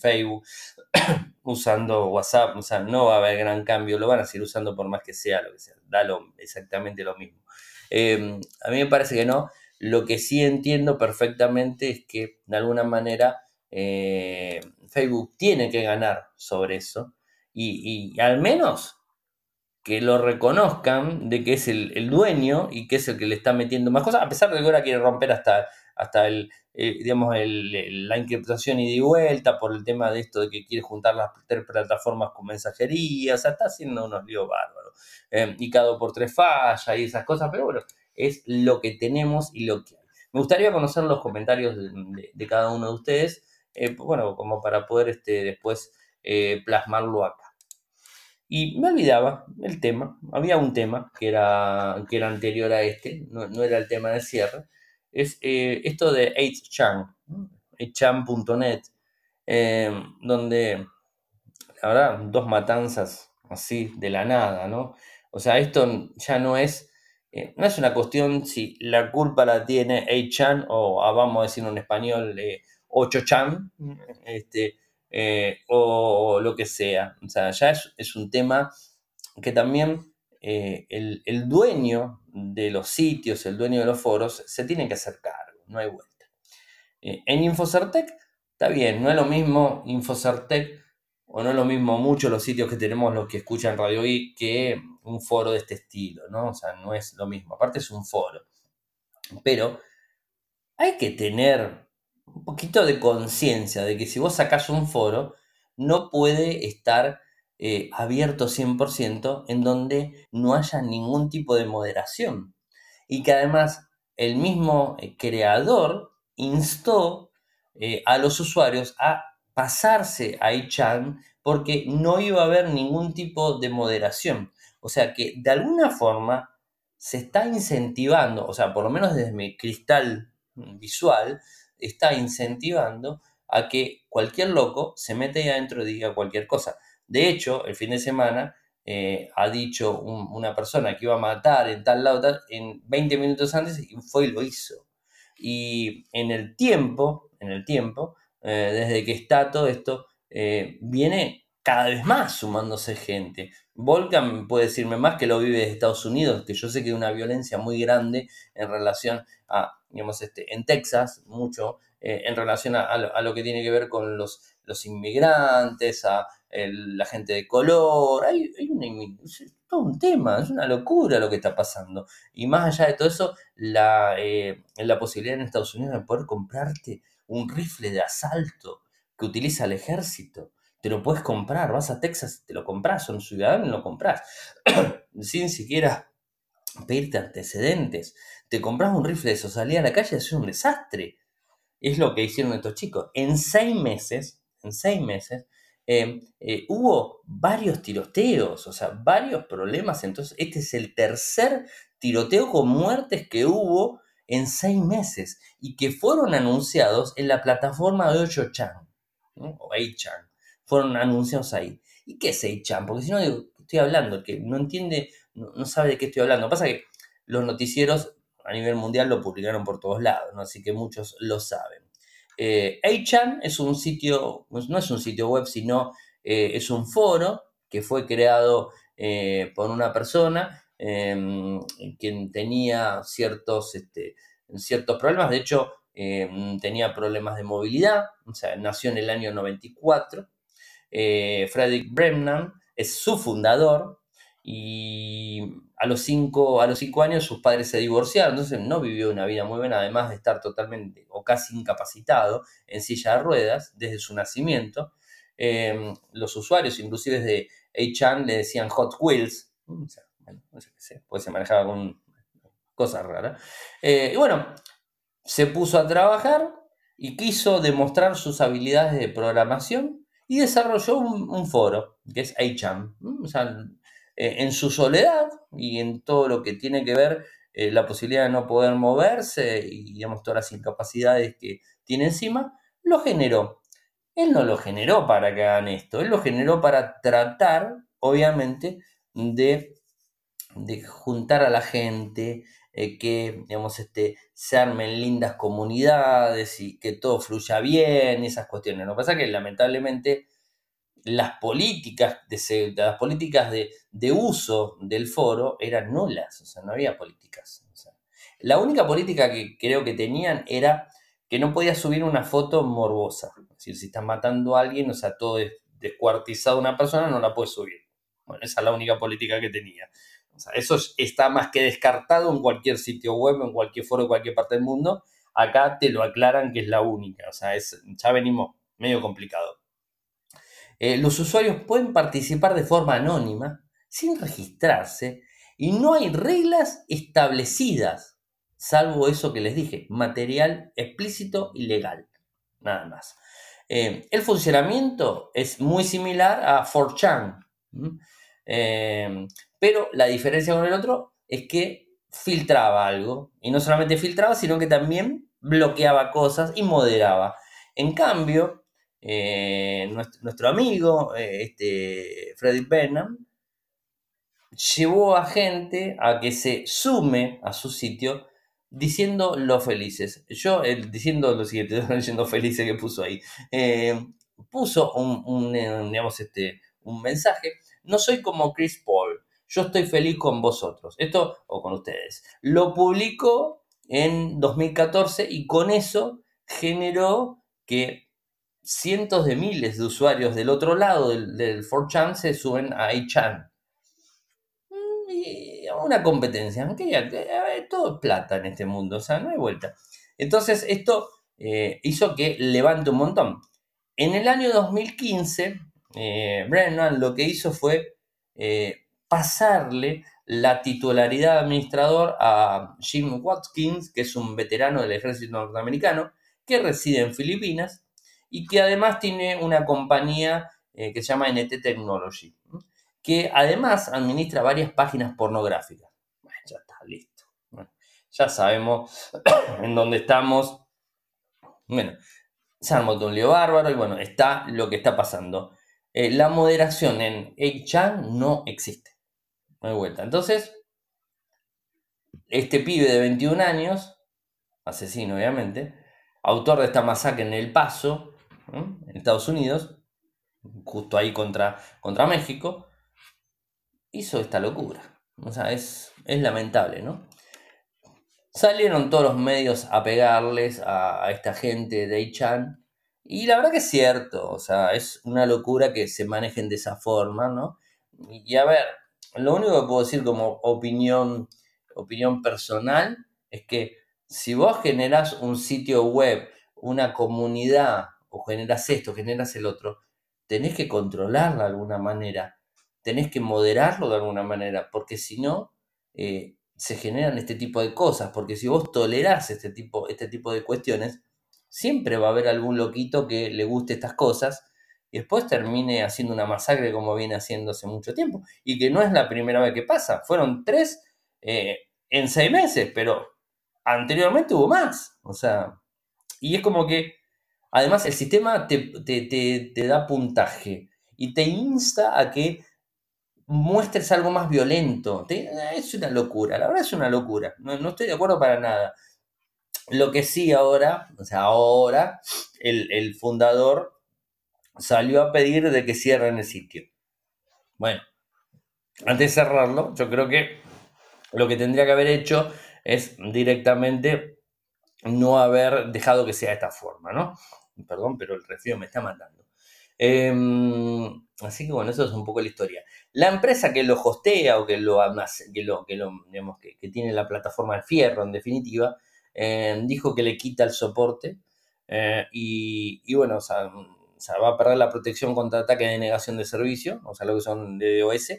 Facebook, [COUGHS] usando WhatsApp, o sea, no va a haber gran cambio, lo van a seguir usando por más que sea lo que sea, da exactamente lo mismo. Em, a mí me parece que no, lo que sí entiendo perfectamente es que de alguna manera eh, Facebook tiene que ganar sobre eso y, al menos que lo reconozcan de que es el, dueño y que es el que le está metiendo más cosas, a pesar de que ahora quiere romper hasta hasta el, eh, digamos, la encriptación y de vuelta por el tema de esto de que quiere juntar las tres plataformas con mensajería, o sea, está haciendo unos líos bárbaros. Eh, y cada por tres falla y esas cosas, pero bueno, es lo que tenemos y lo que hay. Me gustaría conocer los comentarios de, cada uno de ustedes, eh, bueno, como para poder este, después plasmarlo acá. Y me olvidaba el tema, había un tema que era, que era anterior a este, no, no era el tema de cierre, es eh, esto de 8chan, 8chan.net, eh, donde, la verdad, dos matanzas así de la nada, ¿no? O sea, esto ya no es, eh, no es una cuestión si la culpa la tiene 8chan o ah, vamos a decirlo en español, 8chan, este, o, lo que sea. O sea, ya es, un tema que también el, el dueño de los sitios, el dueño de los foros, se tiene que hacer cargo, no hay vuelta. Eh, en Infocertec, está bien, no es lo mismo Infocertec o no es lo mismo mucho los sitios que tenemos los que escuchan Radio I que un foro de este estilo, ¿no? O sea, no es lo mismo, aparte es un foro. Pero hay que tener un poquito de conciencia de que si vos sacás un foro, no puede estar eh, abierto 100% en donde no haya ningún tipo de moderación. Y que además el mismo eh, creador instó eh, a los usuarios a pasarse a iChan porque no iba a haber ningún tipo de moderación. O sea que de alguna forma se está incentivando, o sea, por lo menos desde mi cristal visual, está incentivando a que cualquier loco se mete ahí adentro y diga cualquier cosa. De hecho, el fin de semana eh, ha dicho una persona que iba a matar en tal lado, en 20 minutos antes, y fue y lo hizo. Y en el tiempo, en el tiempo, eh, desde que está todo esto, eh, viene cada vez más sumándose gente. Volcan puede decirme más que lo vive de Estados Unidos, que yo sé que hay una violencia muy grande en relación a, digamos, este, en Texas, mucho, en relación a, lo, que tiene que ver con los, los inmigrantes, a, la gente de color, hay, todo un tema, es una locura lo que está pasando. Y más allá de todo eso, la, eh, la posibilidad en Estados Unidos de poder comprarte un rifle de asalto que utiliza el ejército. Te lo puedes comprar, vas a Texas, te lo compras, son ciudadanos, lo compras, [COUGHS] sin siquiera pedirte antecedentes. Te compras un rifle de eso, salí a la calle, es un desastre. Es lo que hicieron estos chicos. En seis meses, en seis meses, Em, eh, hubo varios tiroteos, o sea, varios problemas. Entonces, este es el tercer tiroteo con muertes que hubo en seis meses y que fueron anunciados en la plataforma de 8chan, o 8chan, fueron anunciados ahí. ¿Y qué es 8chan? Porque si no, digo, estoy hablando, que no entiende, no, sabe de qué estoy hablando. Pasa que los noticieros a nivel mundial lo publicaron por todos lados, así que muchos lo saben. Eh, es un sitio, pues, no es un sitio web, sino eh, es un foro que fue creado eh, por una persona em, quien tenía ciertos, este, ciertos problemas. De hecho, em, tenía problemas de movilidad, o sea, nació en el año 94. Eh, Frederick Bremnan es su fundador y a los, cinco, a los cinco años sus padres se divorciaron, entonces no vivió una vida muy buena, además de estar totalmente o casi incapacitado en silla de ruedas desde su nacimiento. Em, los usuarios, inclusive de A-Chan, le decían Hot Wheels, mm, sea, bueno, no sé qué sé, pues se manejaba con cosas raras. Eh, y bueno, se puso a trabajar y quiso demostrar sus habilidades de programación y desarrolló un, foro, que es A-Chan. O sea, eh, en su soledad y en todo lo que tiene que ver eh, la posibilidad de no poder moverse y digamos todas las incapacidades que tiene encima, lo generó. Él no lo generó para que hagan esto, él lo generó para tratar, obviamente, de, de juntar a la gente, eh, que digamos, este, se armen lindas comunidades y que todo fluya bien, esas cuestiones. Lo que pasa es que lamentablemente las políticas de, las políticas de, uso del foro eran nulas, o sea, no había políticas. la única política que creo que tenían era que no podía subir una foto morbosa. Es decir, si estás matando a alguien, o sea, todo es descuartizado una persona, no la puedes subir. Bueno, esa es la única política que tenía. O sea, eso está más que descartado en cualquier sitio web, en cualquier foro, en cualquier parte del mundo. Acá te lo aclaran que es la única. O sea, es, ya venimos medio complicado. Eh, los usuarios pueden participar de forma anónima, sin registrarse, y no hay reglas establecidas, salvo eso que les dije, material explícito y legal, nada más. Eh, el funcionamiento es muy similar a 4chan, eh, pero la diferencia con el otro es que filtraba algo, y no solamente filtraba, sino que también bloqueaba cosas y moderaba. En cambio, eh, nuestro, amigo, eh, este, Freddy Benham, llevó a gente a que se sume a su sitio diciendo lo felices. Yo, diciendo lo siguiente, [LAUGHS] diciendo felices que puso ahí, eh, puso un, digamos, este, un mensaje. No soy como Chris Paul, yo estoy feliz con vosotros. Esto, o con ustedes. Lo publicó en 2014 y con eso generó que cientos de miles de usuarios del otro lado del, del 4chan se suben a 8chan. Mm, y una competencia, todo es plata en este mundo, o sea, no hay vuelta. Entonces, esto eh, hizo que levante un montón. En el año 2015, eh, Brennan lo que hizo fue eh, pasarle la titularidad de administrador a Jim Watkins, que es un veterano del ejército norteamericano, que reside en Filipinas y que además tiene una compañía eh, que se llama NT Technology, que además administra varias páginas pornográficas. Ya está, listo. ya sabemos [COUGHS] en dónde estamos. Bueno, se armó un bárbaro y bueno, está lo que está pasando. Eh, la moderación en 8chan no existe. No hay vuelta. Entonces, este pibe de 21 años, asesino obviamente, autor de esta masacre en El Paso, en Estados Unidos, justo ahí contra, contra México, hizo esta locura. O sea, es, es lamentable, ¿no? Salieron todos los medios a pegarles a, esta gente de Ichan. Y la verdad que es cierto, o sea, es una locura que se manejen de esa forma, ¿no? Y a ver, lo único que puedo decir como opinión, opinión personal es que si vos generás un sitio web, una comunidad o generas esto, generas el otro, tenés que controlarlo de alguna manera, tenés que moderarlo de alguna manera, porque si no, eh, se generan este tipo de cosas, porque si vos tolerás este tipo, este tipo de cuestiones, siempre va a haber algún loquito que le guste estas cosas y después termine haciendo una masacre como viene haciendo hace mucho tiempo. Y que no es la primera vez que pasa, fueron tres eh, en seis meses, pero anteriormente hubo más. O sea, y es como que Además, el sistema te, da puntaje y te insta a que muestres algo más violento. es una locura, la verdad es una locura. No, estoy de acuerdo para nada. Lo que sí ahora, o sea, ahora el, fundador salió a pedir de que cierren el sitio. Bueno, antes de cerrarlo, yo creo que lo que tendría que haber hecho es directamente no haber dejado que sea de esta forma, ¿no? Perdón, pero el resfrío me está matando. Em, así que bueno, eso es un poco la historia. La empresa que lo hostea o que lo, que lo, que lo digamos, que, tiene la plataforma de fierro, en definitiva, em, dijo que le quita el soporte eh, y, bueno, o sea, va a perder la protección contra ataque de negación de servicio, o sea, lo que son de DOS.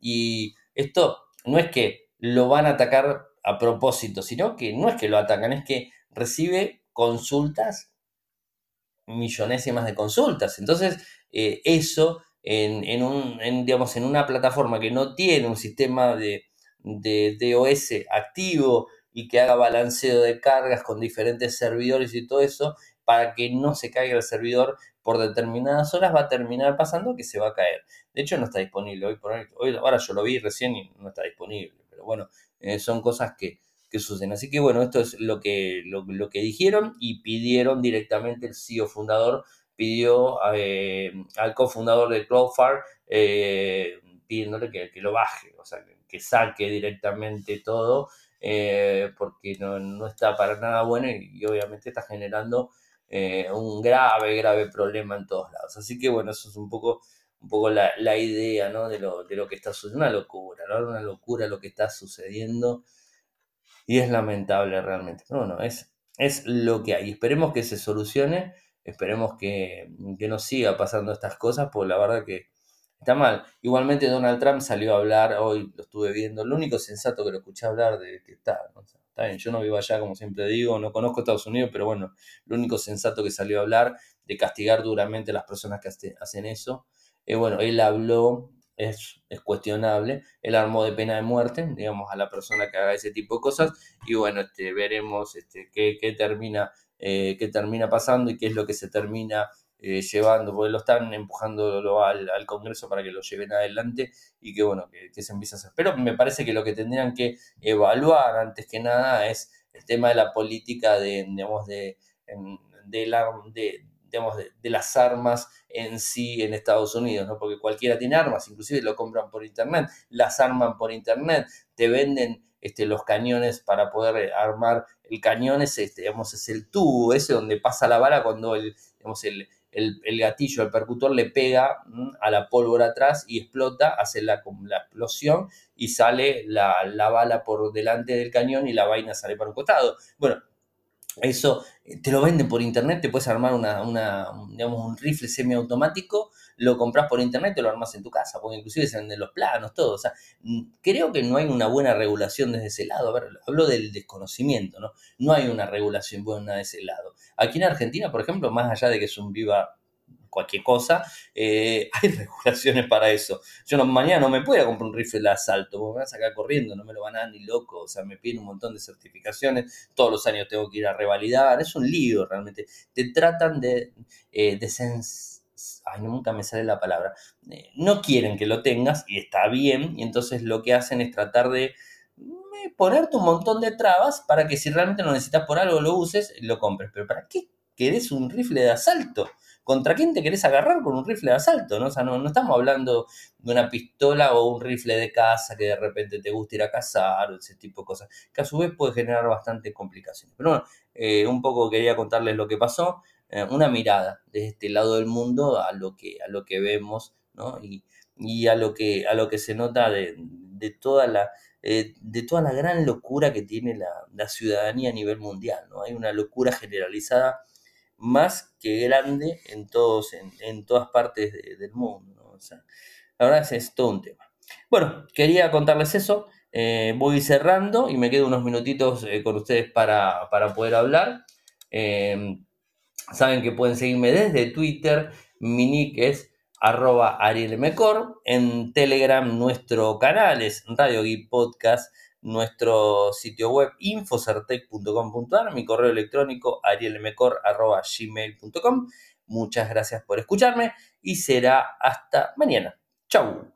Y esto no es que lo van a atacar a propósito, sino que no es que lo atacan, es que recibe consultas, millonésimas de consultas. Entonces, eh, eso en, un, digamos, en una plataforma que no tiene un sistema de, de DOS activo y que haga balanceo de cargas con diferentes servidores y todo eso, para que no se caiga el servidor por determinadas horas, va a terminar pasando que se va a caer. De hecho, no está disponible hoy por hoy. Ahora yo lo vi recién y no está disponible. Pero bueno, eh, son cosas que, suceden. Así que bueno, esto es lo que, lo, que dijeron y pidieron directamente el CEO fundador, pidió eh, al cofundador de Cloudflare eh, pidiéndole que, lo baje, o sea, que, saque directamente todo, porque no, está para nada bueno y, obviamente está generando un grave, grave problema en todos lados. Así que bueno, eso es un poco un poco la, idea ¿no? de, lo, de, lo, que está sucediendo, una locura, ¿no? una locura lo que está sucediendo y es lamentable realmente. Pero bueno, es, es lo que hay. Esperemos que se solucione, esperemos que, que no siga pasando estas cosas, porque la verdad que está mal. Igualmente Donald Trump salió a hablar, hoy lo estuve viendo, lo único sensato que lo escuché hablar de que está, está bien, yo no vivo allá como siempre digo, no conozco Estados Unidos, pero bueno, lo único sensato que salió a hablar de castigar duramente a las personas que hacen eso eh, bueno, él habló, es, es, cuestionable, él armó de pena de muerte, digamos, a la persona que haga ese tipo de cosas, y bueno, este, veremos este, qué, qué termina, eh, qué termina pasando y qué es lo que se termina eh, llevando, porque lo están empujando al, al, Congreso para que lo lleven adelante y que bueno, que, se empiece a hacer. Pero me parece que lo que tendrían que evaluar antes que nada es el tema de la política de, digamos, de, de, la, de, de, las armas en sí en Estados Unidos, ¿no? Porque cualquiera tiene armas, inclusive lo compran por internet, las arman por internet, te venden este, los cañones para poder armar el cañón, es, este, digamos, es el tubo ese donde pasa la bala cuando el, digamos, el, el, gatillo, el percutor le pega a la pólvora atrás y explota, hace la, la explosión y sale la, la, bala por delante del cañón y la vaina sale para un costado. Bueno, eso eh, te lo venden por internet, te puedes armar una, una, digamos, un rifle semiautomático, lo compras por internet, te lo armas en tu casa, porque inclusive se venden los planos, todo. O sea, mm, creo que no hay una buena regulación desde ese lado. A ver, hablo del desconocimiento, ¿no? No hay una regulación buena de ese lado. Aquí en Argentina, por ejemplo, más allá de que es un viva cualquier cosa, eh, [LAUGHS] hay regulaciones para eso. Yo no, mañana no me puedo comprar un rifle de asalto, me van a sacar corriendo, no me lo van a dar ni loco, o sea, me piden un montón de certificaciones, todos los años tengo que ir a revalidar, es un lío realmente. Te tratan de, eh, ay, nunca me sale la palabra, eh, no quieren que lo tengas y está bien, y entonces lo que hacen es tratar de eh, ponerte un montón de trabas para que si realmente lo necesitas por algo lo uses, lo compres. Pero ¿para qué querés un rifle de asalto? ¿Contra quién te querés agarrar con un rifle de asalto? ¿no? O sea, no, estamos hablando de una pistola o un rifle de caza que de repente te gusta ir a cazar o ese tipo de cosas, que a su vez puede generar bastante complicaciones. Pero bueno, eh, un poco quería contarles lo que pasó, eh, una mirada de este lado del mundo a lo que, a lo que vemos, ¿no? Y, a lo que, a lo que se nota de, toda la... Eh, de toda la gran locura que tiene la, la, ciudadanía a nivel mundial, ¿no? Hay una locura generalizada más que grande en, todos, en, todas partes del mundo. La verdad es, todo un tema. Bueno, quería contarles eso. Eh, voy cerrando y me quedo unos minutitos eh, con ustedes para, poder hablar. Em, saben que pueden seguirme desde Twitter. Mi nick es arroba arielmecor. En Telegram nuestro canal es Radio Geek Podcast nuestro sitio web infocertec.com.ar, mi correo electrónico arielmecor.gmail.com. Muchas gracias por escucharme y será hasta mañana. Chau.